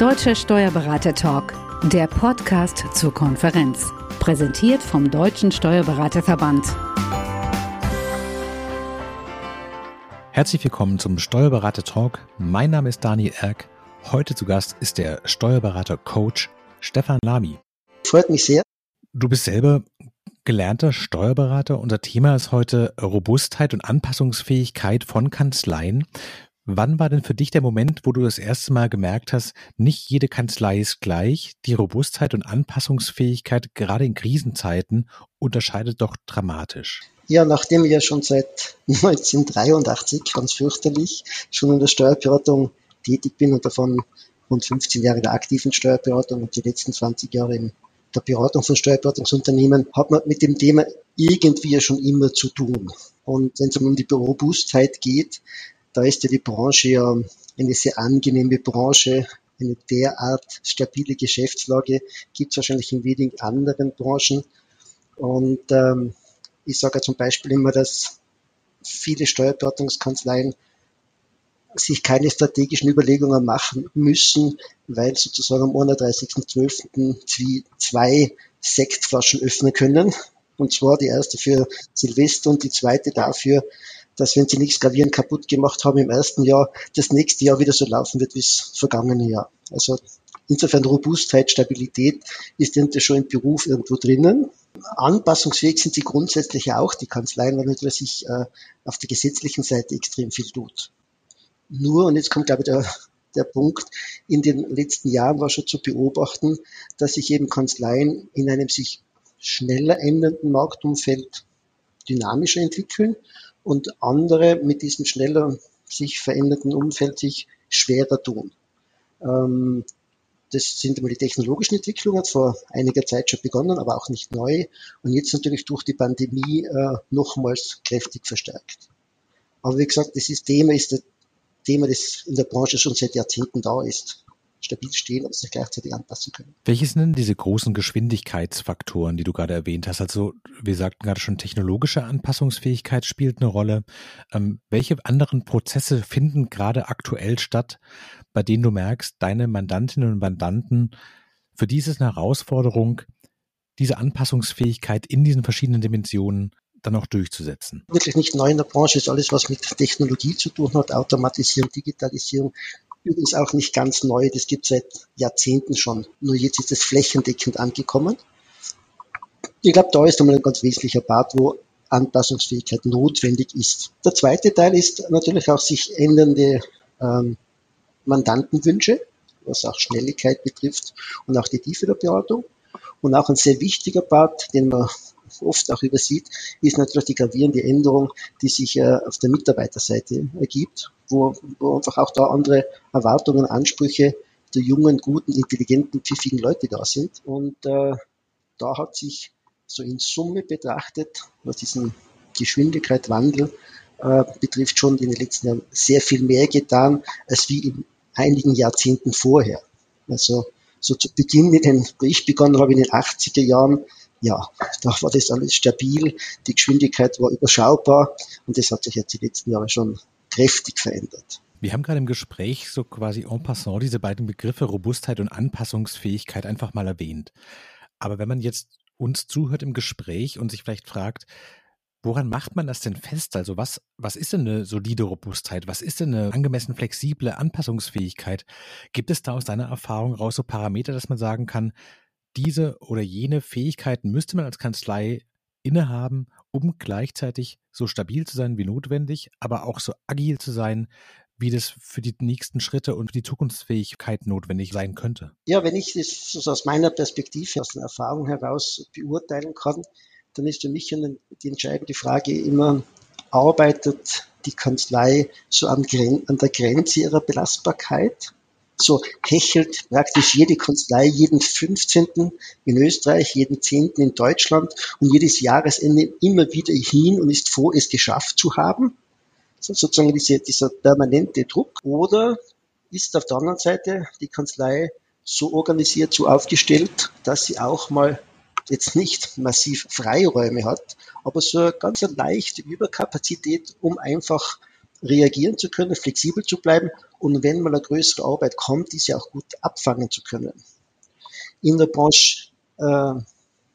Deutscher Steuerberater Talk, der Podcast zur Konferenz. Präsentiert vom Deutschen Steuerberaterverband. Herzlich willkommen zum Steuerberater Talk. Mein Name ist Daniel Erck. Heute zu Gast ist der Steuerberater Coach Stefan Lamy. Freut mich sehr. Du bist selber gelernter Steuerberater. Unser Thema ist heute Robustheit und Anpassungsfähigkeit von Kanzleien. Wann war denn für dich der Moment, wo du das erste Mal gemerkt hast, nicht jede Kanzlei ist gleich, die Robustheit und Anpassungsfähigkeit gerade in Krisenzeiten unterscheidet doch dramatisch? Ja, nachdem ich ja schon seit 1983, ganz fürchterlich, schon in der Steuerberatung tätig bin und davon rund 15 Jahre der aktiven Steuerberatung und die letzten 20 Jahre in der Beratung von Steuerberatungsunternehmen, hat man mit dem Thema irgendwie schon immer zu tun. Und wenn es um die Robustheit geht, da ist ja die Branche ja eine sehr angenehme Branche, eine derart stabile Geschäftslage gibt es wahrscheinlich in wenigen anderen Branchen. Und ähm, ich sage ja zum Beispiel immer, dass viele Steuerberatungskanzleien sich keine strategischen Überlegungen machen müssen, weil sozusagen am 31.12. sie zwei Sektflaschen öffnen können. Und zwar die erste für Silvester und die zweite dafür, dass wenn sie nichts gravierend kaputt gemacht haben im ersten Jahr, das nächste Jahr wieder so laufen wird wie das vergangene Jahr. Also insofern Robustheit, Stabilität ist schon im Beruf irgendwo drinnen. Anpassungsfähig sind sie grundsätzlich auch, die Kanzleien, weil natürlich sich äh, auf der gesetzlichen Seite extrem viel tut. Nur, und jetzt kommt glaube ich der, der Punkt, in den letzten Jahren war schon zu beobachten, dass sich eben Kanzleien in einem sich schneller ändernden Marktumfeld dynamischer entwickeln und andere mit diesem schneller sich verändernden Umfeld sich schwerer tun. Ähm, das sind einmal die technologischen Entwicklungen, vor einiger Zeit schon begonnen, aber auch nicht neu und jetzt natürlich durch die Pandemie äh, nochmals kräftig verstärkt. Aber wie gesagt, dieses Thema ist das Thema, das in der Branche schon seit Jahrzehnten da ist stabil stehen und sich gleichzeitig anpassen können. Welche sind denn diese großen Geschwindigkeitsfaktoren, die du gerade erwähnt hast? Also wir sagten gerade schon, technologische Anpassungsfähigkeit spielt eine Rolle. Ähm, welche anderen Prozesse finden gerade aktuell statt, bei denen du merkst, deine Mandantinnen und Mandanten, für diese ist eine Herausforderung, diese Anpassungsfähigkeit in diesen verschiedenen Dimensionen dann auch durchzusetzen? Wirklich nicht neu in der Branche ist alles, was mit Technologie zu tun hat, Automatisierung, Digitalisierung, Übrigens auch nicht ganz neu, das gibt es seit Jahrzehnten schon. Nur jetzt ist es flächendeckend angekommen. Ich glaube, da ist einmal ein ganz wesentlicher Part, wo Anpassungsfähigkeit notwendig ist. Der zweite Teil ist natürlich auch sich ändernde ähm, Mandantenwünsche, was auch Schnelligkeit betrifft und auch die Tiefe der Beratung. Und auch ein sehr wichtiger Part, den man oft auch übersieht, ist natürlich die gravierende Änderung, die sich äh, auf der Mitarbeiterseite ergibt, wo, wo einfach auch da andere Erwartungen, Ansprüche der jungen, guten, intelligenten, pfiffigen Leute da sind. Und äh, da hat sich so in Summe betrachtet, was diesen Geschwindigkeit, Wandel äh, betrifft, schon in den letzten Jahren sehr viel mehr getan, als wie in einigen Jahrzehnten vorher. Also so zu Beginn, mit den, wo ich begonnen habe in den 80er Jahren, ja, da war das alles stabil, die Geschwindigkeit war überschaubar und das hat sich jetzt die letzten Jahre schon kräftig verändert. Wir haben gerade im Gespräch so quasi en passant diese beiden Begriffe Robustheit und Anpassungsfähigkeit einfach mal erwähnt. Aber wenn man jetzt uns zuhört im Gespräch und sich vielleicht fragt, woran macht man das denn fest? Also was, was ist denn eine solide Robustheit? Was ist denn eine angemessen flexible Anpassungsfähigkeit? Gibt es da aus deiner Erfahrung raus so Parameter, dass man sagen kann, diese oder jene Fähigkeiten müsste man als Kanzlei innehaben, um gleichzeitig so stabil zu sein wie notwendig, aber auch so agil zu sein, wie das für die nächsten Schritte und die Zukunftsfähigkeit notwendig sein könnte? Ja, wenn ich das aus meiner Perspektive, aus der Erfahrung heraus beurteilen kann, dann ist für mich die entscheidende Frage immer, arbeitet die Kanzlei so an, der Grenze ihrer Belastbarkeit so hechelt praktisch jede Kanzlei jeden 15. in Österreich, jeden 10. in Deutschland und jedes Jahresende immer wieder hin und ist froh, es geschafft zu haben. So sozusagen diese, dieser permanente Druck. Oder ist auf der anderen Seite die Kanzlei so organisiert, so aufgestellt, dass sie auch mal jetzt nicht massiv Freiräume hat, aber so eine ganz leichte Überkapazität, um einfach reagieren zu können, flexibel zu bleiben und wenn mal eine größere Arbeit kommt, diese auch gut abfangen zu können. In der Branche äh,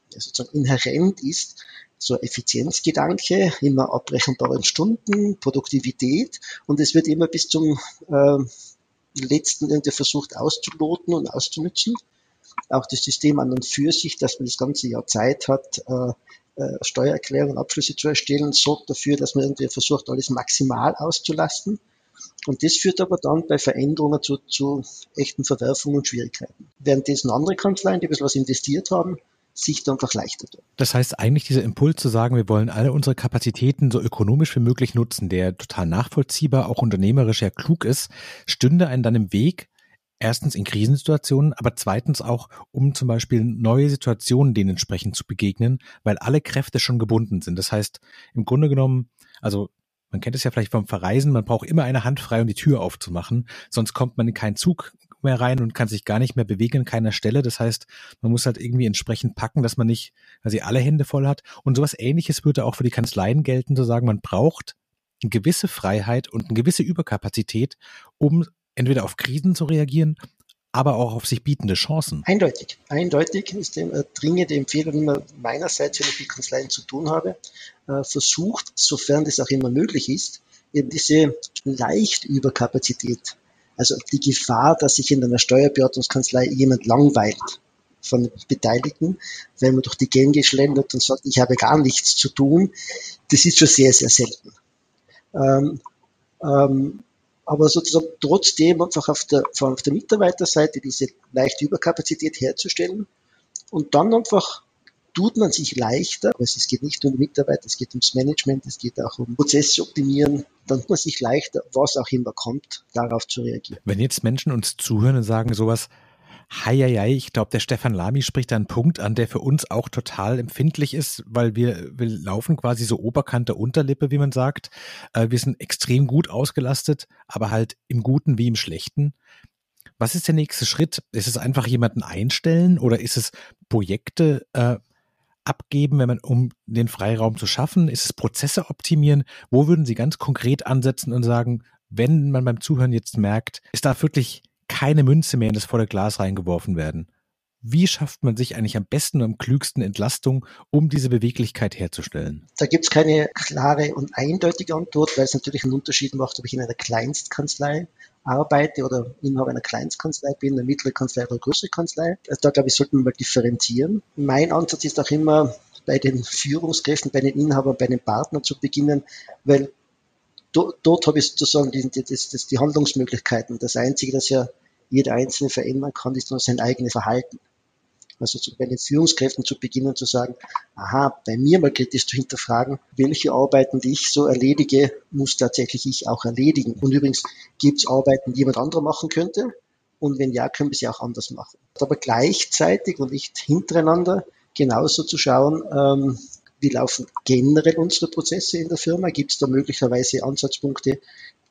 sozusagen inhärent ist, so Effizienzgedanke, immer abrechenbare Stunden, Produktivität und es wird immer bis zum äh, letzten irgendwie versucht auszuloten und auszunützen. Auch das System an und für sich, dass man das ganze Jahr Zeit hat, äh, äh, Steuererklärungen, Abschlüsse zu erstellen, sorgt dafür, dass man irgendwie versucht, alles maximal auszulasten. Und das führt aber dann bei Veränderungen zu, zu echten Verwerfungen und Schwierigkeiten. Währenddessen andere Kanzleien, die ein bisschen was investiert haben, sich dann einfach. Das heißt eigentlich dieser Impuls zu sagen, wir wollen alle unsere Kapazitäten so ökonomisch wie möglich nutzen, der total nachvollziehbar, auch unternehmerisch ja klug ist, stünde einen dann im Weg, erstens in Krisensituationen, aber zweitens auch, um zum Beispiel neue Situationen denen entsprechend zu begegnen, weil alle Kräfte schon gebunden sind. Das heißt, im Grunde genommen, also man kennt es ja vielleicht vom Verreisen, man braucht immer eine Hand frei, um die Tür aufzumachen, sonst kommt man in keinen Zug mehr rein und kann sich gar nicht mehr bewegen an keiner Stelle. Das heißt, man muss halt irgendwie entsprechend packen, dass man nicht quasi alle Hände voll hat. Und sowas ähnliches würde auch für die Kanzleien gelten, zu sagen, man braucht eine gewisse Freiheit und eine gewisse Überkapazität, um entweder auf Krisen zu reagieren, aber auch auf sich bietende Chancen. Eindeutig. Eindeutig ist eine dringende Empfehlung immer meinerseits, wenn ich mit Kanzleien zu tun habe, äh, versucht, sofern das auch immer möglich ist, eben diese leicht Überkapazität also die Gefahr, dass sich in einer Steuerberatungskanzlei jemand langweilt von Beteiligten, wenn man durch die Gänge schlendert und sagt, ich habe gar nichts zu tun, das ist schon sehr, sehr selten. Ähm, ähm, aber sozusagen trotzdem einfach auf der, auf der Mitarbeiterseite diese leichte Überkapazität herzustellen und dann einfach tut man sich leichter, aber es geht nicht um Mitarbeiter, es geht ums Management, es geht auch um Prozesse optimieren, dann tut man sich leichter, was auch immer kommt, darauf zu reagieren. Wenn jetzt Menschen uns zuhören und sagen sowas, Heieiei, ich glaube, der Stefan Lamy spricht da einen Punkt an, der für uns auch total empfindlich ist, weil wir, wir laufen quasi so Oberkante Unterlippe, wie man sagt. Äh, wir sind extrem gut ausgelastet, aber halt im Guten wie im Schlechten. Was ist der nächste Schritt? Ist es einfach jemanden einstellen oder ist es Projekte äh, abgeben, wenn man, um den Freiraum zu schaffen? Ist es Prozesse optimieren? Wo würden Sie ganz konkret ansetzen und sagen, wenn man beim Zuhören jetzt merkt, es darf wirklich keine Münze mehr in das volle Glas reingeworfen werden? Wie schafft man sich eigentlich am besten und am klügsten Entlastung, um diese Beweglichkeit herzustellen? Da gibt es keine klare und eindeutige Antwort, weil es natürlich einen Unterschied macht, ob ich in einer Kleinstkanzlei arbeite oder Inhaber einer Kleinstkanzlei bin, eine mittlere Kanzlei oder eine größere Kanzlei. Also da glaube ich, sollten wir mal differenzieren. Mein Ansatz ist auch immer, bei den Führungskräften, bei den Inhabern, bei den Partnern zu beginnen, weil dort, dort habe ich sozusagen die, die, die, die Handlungsmöglichkeiten. Das Einzige, das ja jeder Einzelne verändern kann, ist nur sein eigenes Verhalten. Also zu, bei den Führungskräften zu beginnen zu sagen, aha, bei mir mal kritisch zu hinterfragen, welche Arbeiten, die ich so erledige, muss tatsächlich ich auch erledigen. Und übrigens gibt es Arbeiten, die jemand anderer machen könnte. Und wenn ja, können wir sie auch anders machen. Aber gleichzeitig und nicht hintereinander genauso zu schauen, ähm, wie laufen generell unsere Prozesse in der Firma? Gibt es da möglicherweise Ansatzpunkte,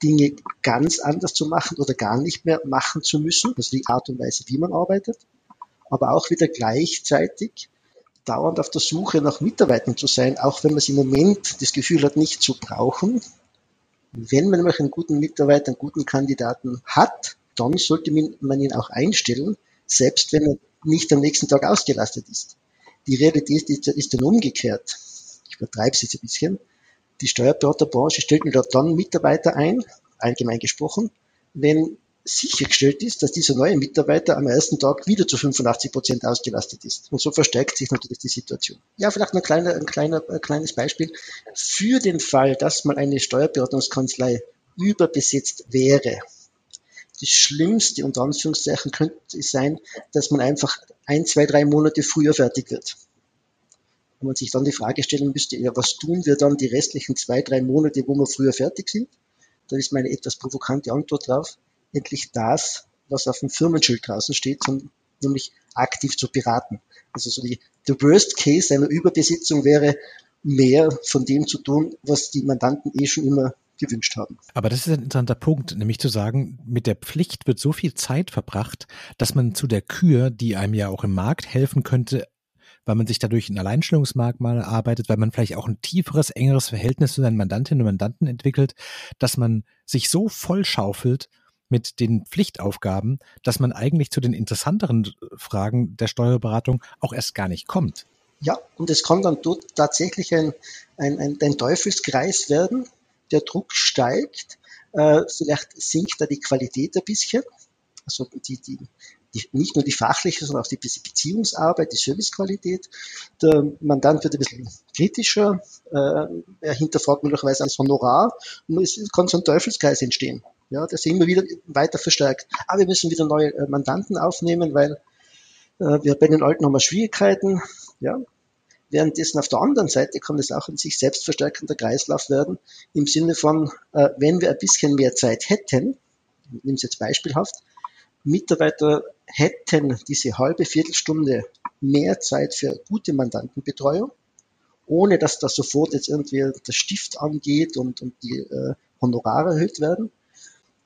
Dinge ganz anders zu machen oder gar nicht mehr machen zu müssen? Also die Art und Weise, wie man arbeitet aber auch wieder gleichzeitig dauernd auf der Suche nach Mitarbeitern zu sein, auch wenn man es im Moment das Gefühl hat, nicht zu brauchen. Wenn man nämlich einen guten Mitarbeiter, einen guten Kandidaten hat, dann sollte man ihn auch einstellen, selbst wenn er nicht am nächsten Tag ausgelastet ist. Die Realität ist, dann umgekehrt. Ich übertreibe es jetzt ein bisschen. Die Steuerberaterbranche stellt mir dann Mitarbeiter ein, allgemein gesprochen, wenn sichergestellt ist, dass dieser neue Mitarbeiter am ersten Tag wieder zu 85 Prozent ausgelastet ist. Und so verstärkt sich natürlich die Situation. Ja, vielleicht ein, kleiner, ein, kleiner, ein kleines Beispiel. Für den Fall, dass mal eine Steuerberatungskanzlei überbesetzt wäre, das Schlimmste unter Anführungszeichen könnte sein, dass man einfach ein, zwei, drei Monate früher fertig wird. Und man sich dann die Frage stellen müsste, ja, was tun wir dann die restlichen zwei, drei Monate, wo wir früher fertig sind? Da ist meine etwas provokante Antwort drauf endlich das, was auf dem Firmenschild draußen steht, nämlich aktiv zu beraten. Also so die, the worst case einer Überbesitzung wäre, mehr von dem zu tun, was die Mandanten eh schon immer gewünscht haben. Aber das ist ein interessanter Punkt, nämlich zu sagen, mit der Pflicht wird so viel Zeit verbracht, dass man zu der Kür, die einem ja auch im Markt helfen könnte, weil man sich dadurch ein Alleinstellungsmerkmal arbeitet, weil man vielleicht auch ein tieferes, engeres Verhältnis zu seinen Mandantinnen und Mandanten entwickelt, dass man sich so vollschaufelt mit den Pflichtaufgaben, dass man eigentlich zu den interessanteren Fragen der Steuerberatung auch erst gar nicht kommt. Ja, und es kann dann dort tatsächlich ein, ein, ein, ein Teufelskreis werden. Der Druck steigt, äh, vielleicht sinkt da die Qualität ein bisschen. Also die, die, die, nicht nur die fachliche, sondern auch die Beziehungsarbeit, die Servicequalität. Der Mandant wird ein bisschen kritischer, äh, er hinterfragt möglicherweise das Honorar und es kann so ein Teufelskreis entstehen, ja, der sich immer wieder weiter verstärkt. Aber wir müssen wieder neue äh, Mandanten aufnehmen, weil äh, wir bei den Alten haben wir Schwierigkeiten, ja, Währenddessen auf der anderen Seite kann es auch ein sich selbst verstärkender Kreislauf werden, im Sinne von, äh, wenn wir ein bisschen mehr Zeit hätten, ich nehme es jetzt beispielhaft, Mitarbeiter hätten diese halbe Viertelstunde mehr Zeit für gute Mandantenbetreuung, ohne dass da sofort jetzt irgendwie der Stift angeht und, und die äh, Honorare erhöht werden.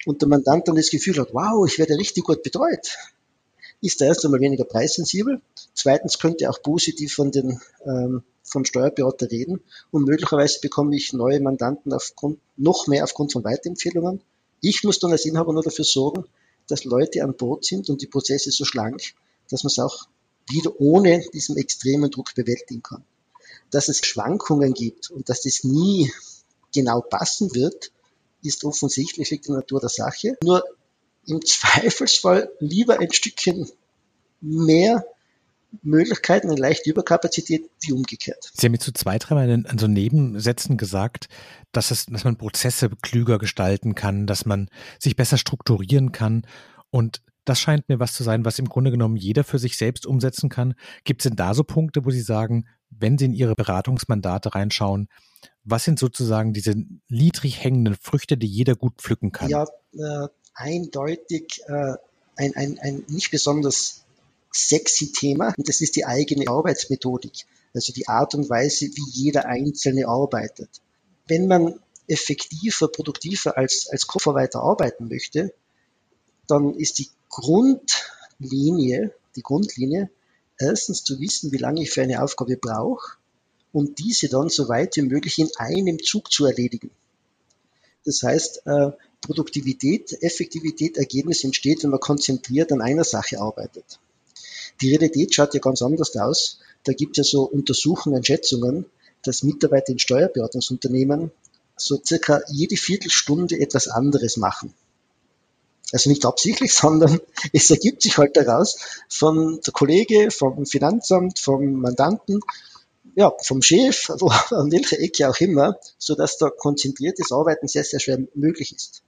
Und der Mandant dann das Gefühl hat, wow, ich werde richtig gut betreut ist er erst einmal weniger preissensibel. Zweitens könnte er auch positiv von den, ähm, vom Steuerberater reden und möglicherweise bekomme ich neue Mandanten aufgrund, noch mehr aufgrund von Weiterempfehlungen. Ich muss dann als Inhaber nur dafür sorgen, dass Leute an Bord sind und die Prozesse so schlank, dass man es auch wieder ohne diesen extremen Druck bewältigen kann. Dass es Schwankungen gibt und dass das nie genau passen wird, ist offensichtlich, liegt in der Natur der Sache. Nur im Zweifelsfall lieber ein Stückchen mehr Möglichkeiten, eine leichte Überkapazität wie umgekehrt. Sie haben jetzt so zwei, dreimal in, in so Nebensätzen gesagt, dass, es, dass man Prozesse klüger gestalten kann, dass man sich besser strukturieren kann. Und das scheint mir was zu sein, was im Grunde genommen jeder für sich selbst umsetzen kann. Gibt es denn da so Punkte, wo Sie sagen, wenn Sie in Ihre Beratungsmandate reinschauen, was sind sozusagen diese niedrig hängenden Früchte, die jeder gut pflücken kann? Ja, äh, eindeutig äh, ein, ein, ein nicht besonders sexy Thema und das ist die eigene Arbeitsmethodik, also die Art und Weise, wie jeder Einzelne arbeitet. Wenn man effektiver, produktiver als, als Kofferweiter arbeiten möchte, dann ist die Grundlinie, die Grundlinie, erstens zu wissen, wie lange ich für eine Aufgabe brauche und diese dann so weit wie möglich in einem Zug zu erledigen. Das heißt, äh, Produktivität, Effektivität, Ergebnis entsteht, wenn man konzentriert an einer Sache arbeitet. Die Realität schaut ja ganz anders aus. Da gibt es ja so Untersuchungen, Schätzungen, dass Mitarbeiter in Steuerberatungsunternehmen so circa jede Viertelstunde etwas anderes machen. Also nicht absichtlich, sondern es ergibt sich halt daraus von der Kollege, vom Finanzamt, vom Mandanten, ja, vom Chef, wo, an welcher Ecke auch immer, so dass da konzentriertes Arbeiten sehr, sehr schwer möglich ist.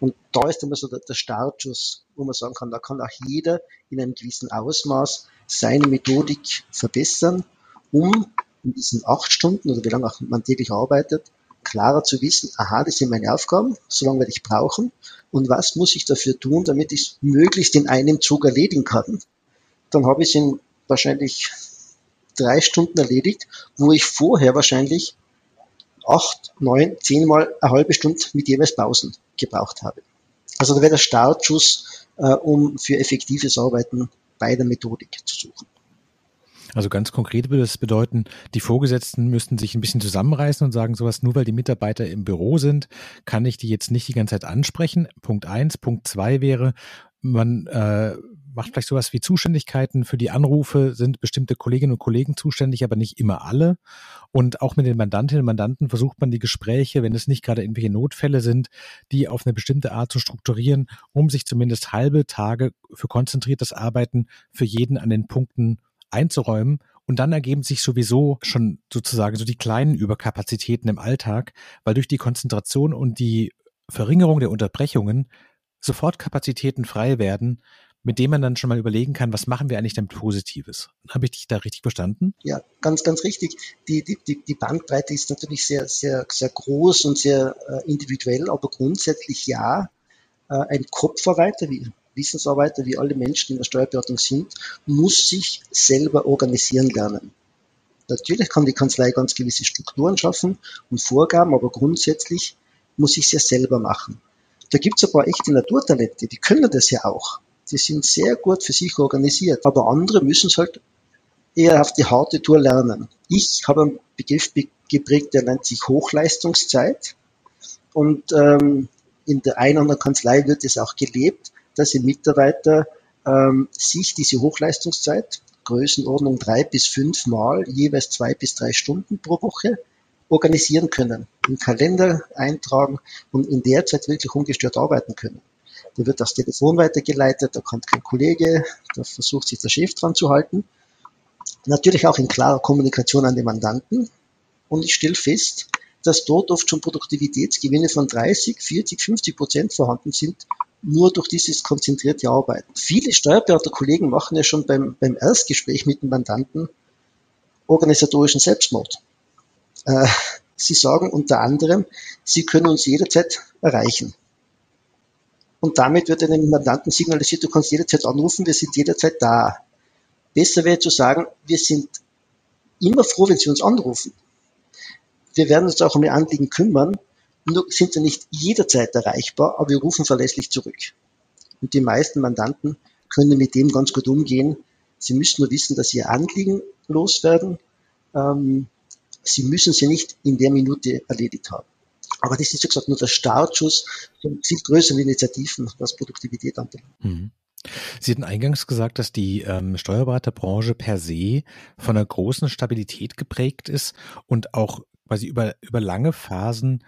Und da ist immer so der, der Startschuss, wo man sagen kann, da kann auch jeder in einem gewissen Ausmaß seine Methodik verbessern, um in diesen acht Stunden oder wie lange auch man täglich arbeitet, klarer zu wissen, aha, das sind meine Aufgaben, so lange werde ich brauchen und was muss ich dafür tun, damit ich es möglichst in einem Zug erledigen kann. Dann habe ich es in wahrscheinlich drei Stunden erledigt, wo ich vorher wahrscheinlich acht, neun, zehnmal eine halbe Stunde mit jeweils Pausen gebraucht habe. Also da wäre der Startschuss, äh, um für effektives Arbeiten bei der Methodik zu suchen. Also ganz konkret würde das bedeuten, die Vorgesetzten müssten sich ein bisschen zusammenreißen und sagen sowas, nur weil die Mitarbeiter im Büro sind, kann ich die jetzt nicht die ganze Zeit ansprechen. Punkt eins. Punkt zwei wäre, man äh, macht vielleicht sowas wie Zuständigkeiten für die Anrufe, sind bestimmte Kolleginnen und Kollegen zuständig, aber nicht immer alle. Und auch mit den Mandantinnen und Mandanten versucht man die Gespräche, wenn es nicht gerade irgendwelche Notfälle sind, die auf eine bestimmte Art zu strukturieren, um sich zumindest halbe Tage für konzentriertes Arbeiten für jeden an den Punkten einzuräumen. Und dann ergeben sich sowieso schon sozusagen so die kleinen Überkapazitäten im Alltag, weil durch die Konzentration und die Verringerung der Unterbrechungen sofort Kapazitäten frei werden, mit dem man dann schon mal überlegen kann, was machen wir eigentlich denn Positives? Habe ich dich da richtig verstanden? Ja, ganz, ganz richtig. Die, die, die Bandbreite ist natürlich sehr, sehr, sehr groß und sehr äh, individuell, aber grundsätzlich ja. Äh, ein Kopfarbeiter, wie Wissensarbeiter, wie alle Menschen in der Steuerberatung sind, muss sich selber organisieren lernen. Natürlich kann die Kanzlei ganz gewisse Strukturen schaffen und Vorgaben, aber grundsätzlich muss ich es ja selber machen. Da gibt es ein paar echte Naturtalente, die können das ja auch die sind sehr gut für sich organisiert. Aber andere müssen es halt eher auf die harte Tour lernen. Ich habe einen Begriff geprägt, der nennt sich Hochleistungszeit. Und ähm, in der einen oder anderen Kanzlei wird es auch gelebt, dass die Mitarbeiter ähm, sich diese Hochleistungszeit, Größenordnung drei bis fünf Mal, jeweils zwei bis drei Stunden pro Woche, organisieren können, im Kalender eintragen und in der Zeit wirklich ungestört arbeiten können. Da wird das Telefon weitergeleitet, da kommt kein Kollege, da versucht sich der Chef dran zu halten. Natürlich auch in klarer Kommunikation an den Mandanten. Und ich stelle fest, dass dort oft schon Produktivitätsgewinne von 30, 40, 50 Prozent vorhanden sind, nur durch dieses konzentrierte Arbeiten. Viele Steuerberaterkollegen machen ja schon beim, beim Erstgespräch mit dem Mandanten organisatorischen Selbstmord. Äh, sie sagen unter anderem, sie können uns jederzeit erreichen. Und damit wird einem Mandanten signalisiert, du kannst jederzeit anrufen, wir sind jederzeit da. Besser wäre zu sagen, wir sind immer froh, wenn Sie uns anrufen. Wir werden uns auch um Ihr Anliegen kümmern, nur sind Sie nicht jederzeit erreichbar, aber wir rufen verlässlich zurück. Und die meisten Mandanten können mit dem ganz gut umgehen. Sie müssen nur wissen, dass Sie Ihr Anliegen loswerden. Ähm, Sie müssen sie nicht in der Minute erledigt haben. Aber das ist, wie gesagt, nur der Startschuss von viel größeren Initiativen, was Produktivität anbelangt. Mhm. Sie hatten eingangs gesagt, dass die ähm, Steuerberaterbranche per se von einer großen Stabilität geprägt ist und auch quasi über, über lange Phasen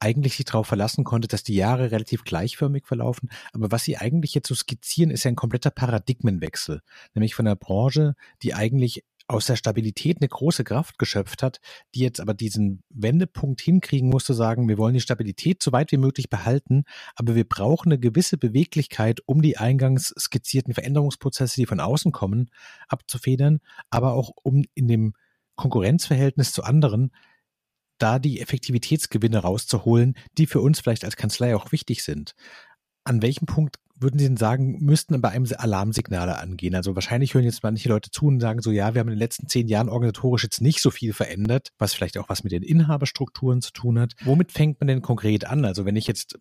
eigentlich sich darauf verlassen konnte, dass die Jahre relativ gleichförmig verlaufen. Aber was Sie eigentlich jetzt so skizzieren, ist ja ein kompletter Paradigmenwechsel. Nämlich von einer Branche, die eigentlich aus der Stabilität eine große Kraft geschöpft hat, die jetzt aber diesen Wendepunkt hinkriegen muss, zu sagen, wir wollen die Stabilität so weit wie möglich behalten, aber wir brauchen eine gewisse Beweglichkeit, um die eingangs skizzierten Veränderungsprozesse, die von außen kommen, abzufedern, aber auch um in dem Konkurrenzverhältnis zu anderen da die Effektivitätsgewinne rauszuholen, die für uns vielleicht als Kanzlei auch wichtig sind. An welchem Punkt würden Sie denn sagen, müssten bei einem Alarmsignale angehen? Also wahrscheinlich hören jetzt manche Leute zu und sagen so, ja, wir haben in den letzten zehn Jahren organisatorisch jetzt nicht so viel verändert, was vielleicht auch was mit den Inhaberstrukturen zu tun hat. Womit fängt man denn konkret an? Also wenn ich jetzt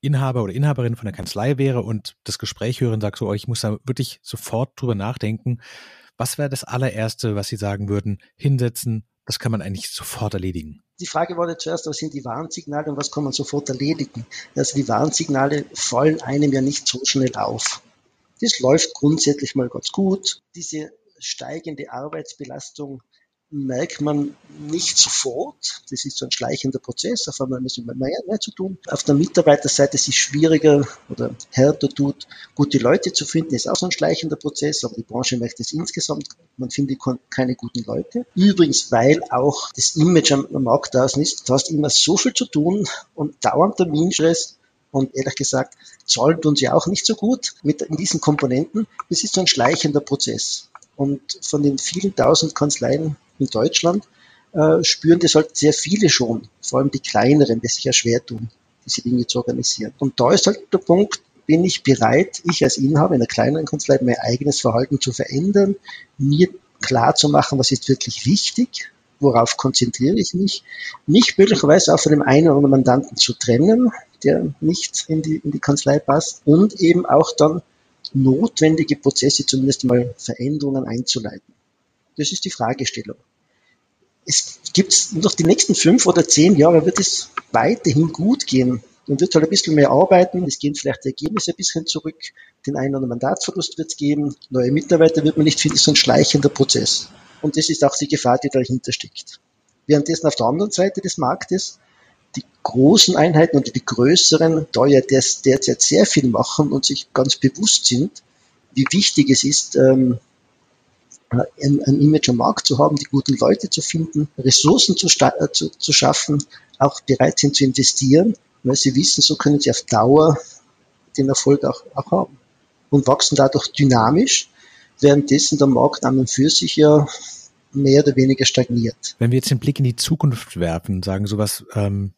Inhaber oder Inhaberin von der Kanzlei wäre und das Gespräch höre und sage so, oh, ich muss da wirklich sofort drüber nachdenken, was wäre das allererste, was Sie sagen würden, hinsetzen, das kann man eigentlich sofort erledigen. Die Frage ja zuerst, was sind die Warnsignale und was kann man sofort erledigen? Also die Warnsignale fallen einem ja nicht so schnell auf. Das läuft grundsätzlich mal ganz gut. Diese steigende Arbeitsbelastung merkt man nicht sofort. Das ist so ein schleichender Prozess. Auf einmal müssen wir mehr, mehr zu tun. Auf der Mitarbeiterseite ist es schwieriger oder härter tut, gute Leute zu finden. Ist auch so ein schleichender Prozess. Aber die Branche merkt es insgesamt. Man findet keine guten Leute. Übrigens, weil auch das Image am Markt draußen ist. Du hast immer so viel zu tun und dauernd Terminstress. Und ehrlich gesagt, zahlen tun sie auch nicht so gut mit diesen Komponenten. Das ist so ein schleichender Prozess. Und von den vielen tausend Kanzleien in Deutschland äh, spüren das halt sehr viele schon, vor allem die kleineren, die sich ja schwer tun, diese Dinge zu organisieren. Und da ist halt der Punkt, bin ich bereit, ich als Inhaber in einer kleineren Kanzlei mein eigenes Verhalten zu verändern, mir klar zu machen, was ist wirklich wichtig, worauf konzentriere ich mich, mich möglicherweise auch von dem einen oder anderen Mandanten zu trennen, der nicht in die, in die Kanzlei passt und eben auch dann notwendige Prozesse, zumindest mal Veränderungen einzuleiten. Das ist die Fragestellung. Es gibt noch die nächsten fünf oder zehn Jahre wird es weiterhin gut gehen. Man wird halt ein bisschen mehr arbeiten, es gehen vielleicht die Ergebnisse ein bisschen zurück, den einen oder anderen Mandatsverlust wird es geben, neue Mitarbeiter wird man nicht finden, so ein schleichender Prozess. Und das ist auch die Gefahr, die dahinter steckt. Währenddessen auf der anderen Seite des Marktes die großen Einheiten oder die größeren da ja derzeit sehr viel machen und sich ganz bewusst sind, wie wichtig es ist, ähm, ein, Image am Markt zu haben, die guten Leute zu finden, Ressourcen zu, äh, zu, zu schaffen, auch bereit sind zu investieren, weil sie wissen, so können sie auf Dauer den Erfolg auch, auch haben und wachsen dadurch dynamisch, währenddessen der Markt an und für sich ja mehr oder weniger stagniert. Wenn wir jetzt den Blick in die Zukunft werfen, sagen sowas, ähm,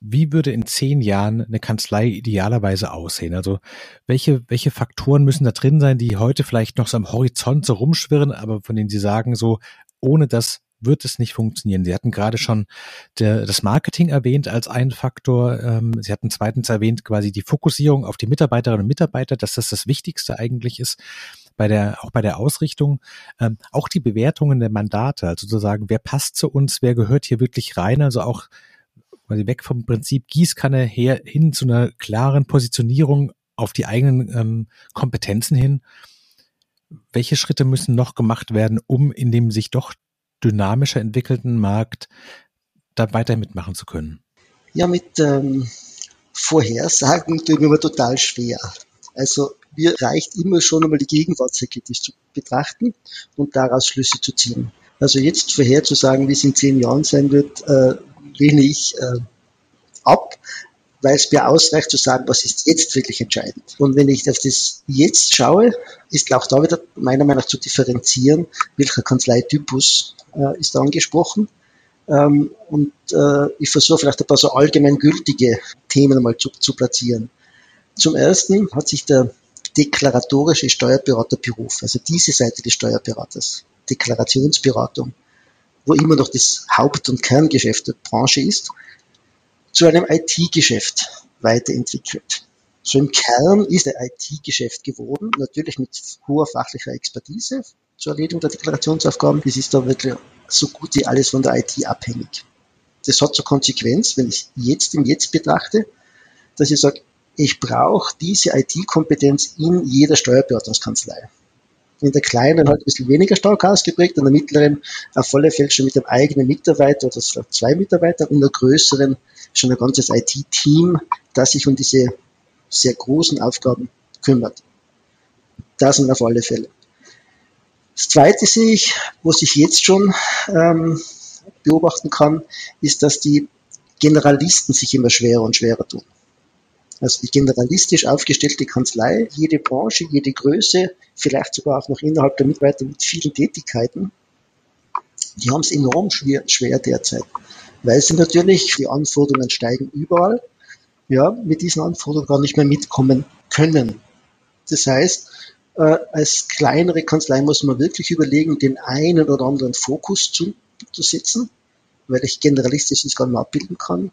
wie würde in zehn Jahren eine Kanzlei idealerweise aussehen? Also welche, welche Faktoren müssen da drin sein, die heute vielleicht noch so am Horizont so rumschwirren, aber von denen Sie sagen, so ohne das wird es nicht funktionieren. Sie hatten gerade schon der, das Marketing erwähnt als einen Faktor. Ähm, Sie hatten zweitens erwähnt quasi die Fokussierung auf die Mitarbeiterinnen und Mitarbeiter, dass das das Wichtigste eigentlich ist. bei der, auch bei der Ausrichtung, ähm, auch die Bewertungen der Mandate, also sozusagen, wer passt zu uns, wer gehört hier wirklich rein, also auch quasi weg vom Prinzip Gießkanne her hin zu einer klaren Positionierung auf die eigenen ähm, Kompetenzen hin. Welche Schritte müssen noch gemacht werden, um in dem sich doch dynamischer entwickelten Markt da weiter mitmachen zu können? Ja, mit ähm, Vorhersagen tut mir immer total schwer. Also mir reicht immer schon einmal die Gegenwart sehr kritisch zu betrachten und daraus Schlüsse zu ziehen. Also jetzt vorherzusagen, wie es in zehn Jahren sein wird, äh, lehne ich äh, ab, weil es mir ausreicht zu sagen, was ist jetzt wirklich entscheidend. Und wenn ich auf das jetzt schaue, ist auch da wieder meiner Meinung nach zu differenzieren, welcher Kanzleitypus äh, ist angesprochen. Ähm, und äh, ich versuche vielleicht ein paar so allgemeingültige Themen mal zu, zu platzieren. Zum ersten hat sich der deklaratorische Steuerberater berufen, also diese Seite des Steuerberaters, Deklarationsberatung, wo immer noch das Haupt- und Kerngeschäft der Branche ist, zu einem IT-Geschäft weiterentwickelt. So im Kern ist der IT-Geschäft geworden, natürlich mit hoher fachlicher Expertise zur Erledigung der Deklarationsaufgaben. Das ist da wirklich so gut wie alles von der IT abhängig. Das hat zur Konsequenz, wenn ich jetzt im Jetzt betrachte, dass ich sage, ich brauche diese IT-Kompetenz in jeder Steuerberatungskanzlei. In der kleinen halt ein bisschen weniger stark ausgeprägt, in der mittleren auf alle Fälle schon mit einem eigenen Mitarbeiter oder zwei Mitarbeitern, in der größeren schon ein ganzes IT-Team, das sich um diese sehr großen Aufgaben kümmert. Das sind auf alle Fälle. Das Zweite sehe ich, was ich jetzt schon ähm, beobachten kann, ist, dass die Generalisten sich immer schwerer und schwerer tun. Also die generalistisch aufgestellte Kanzlei, jede Branche, jede Größe, vielleicht sogar auch noch innerhalb der Mitarbeiter mit vielen Tätigkeiten, die haben es enorm schwer, schwer derzeit, weil sie natürlich, die Anforderungen steigen überall, ja, mit diesen Anforderungen gar nicht mehr mitkommen können. Das heißt, äh, als kleinere Kanzlei muss man wirklich überlegen, den einen oder anderen Fokus zu, zu setzen, weil ich generalistisch das gar nicht mehr abbilden kann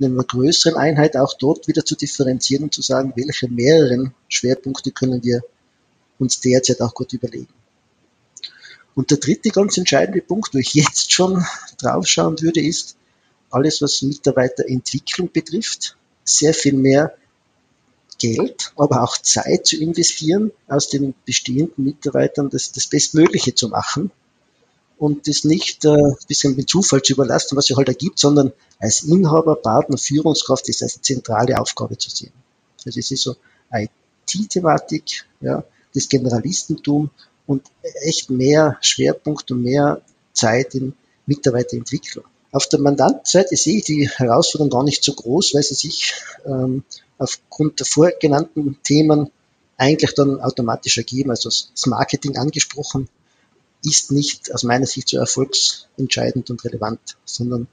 in einer größeren Einheit auch dort wieder zu differenzieren und zu sagen, welche mehreren Schwerpunkte können wir uns derzeit auch gut überlegen. Und der dritte ganz entscheidende Punkt, wo ich jetzt schon draufschauen würde, ist alles, was Mitarbeiterentwicklung betrifft, sehr viel mehr Geld, aber auch Zeit zu investieren, aus den bestehenden Mitarbeitern das, das Bestmögliche zu machen und das nicht äh, ein bisschen mit Zufall zu überlassen, was sich halt ergibt, sondern als Inhaber, Partner, Führungskraft ist als zentrale Aufgabe zu sehen. Also es ist so IT-Thematik, ja, das Generalistentum und echt mehr Schwerpunkt und mehr Zeit in Mitarbeiterentwicklung. Auf der Mandantenseite sehe ich die Herausforderung gar nicht so groß, weil sie sich ähm, aufgrund der vorgenannten Themen eigentlich dann automatisch ergeben. Also das Marketing angesprochen, ist nicht aus meiner Sicht so erfolgsentscheidend und relevant, sondern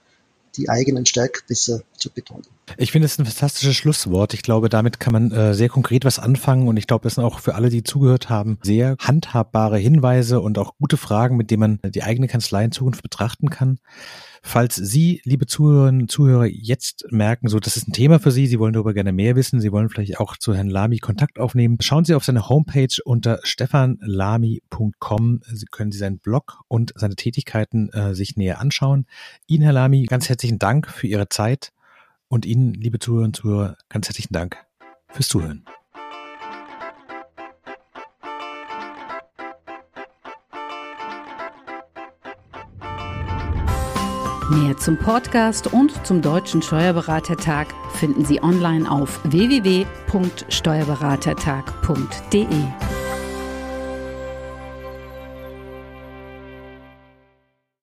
die eigenen Stärken besser zu betonen. Ich finde es ein fantastisches Schlusswort. Ich glaube, damit kann man äh, sehr konkret was anfangen und ich glaube, das sind auch für alle, die zugehört haben, sehr handhabbare Hinweise und auch gute Fragen, mit denen man die eigene Kanzlei in Zukunft betrachten kann. Falls Sie, liebe Zuhörerinnen und Zuhörer, jetzt merken, so, das ist ein Thema für Sie, Sie wollen darüber gerne mehr wissen, Sie wollen vielleicht auch zu Herrn Lamy Kontakt aufnehmen, schauen Sie auf seine Homepage unter stefanlamy.com. Sie können Sie seinen Blog und seine Tätigkeiten äh, sich näher anschauen. Ihnen, Herr Lamy, ganz herzlichen Dank für Ihre Zeit und Ihnen, liebe Zuhörerinnen und Zuhörer, ganz herzlichen Dank fürs Zuhören. Mehr zum Podcast und zum Deutschen Steuerberatertag finden Sie online auf www.steuerberatertag.de.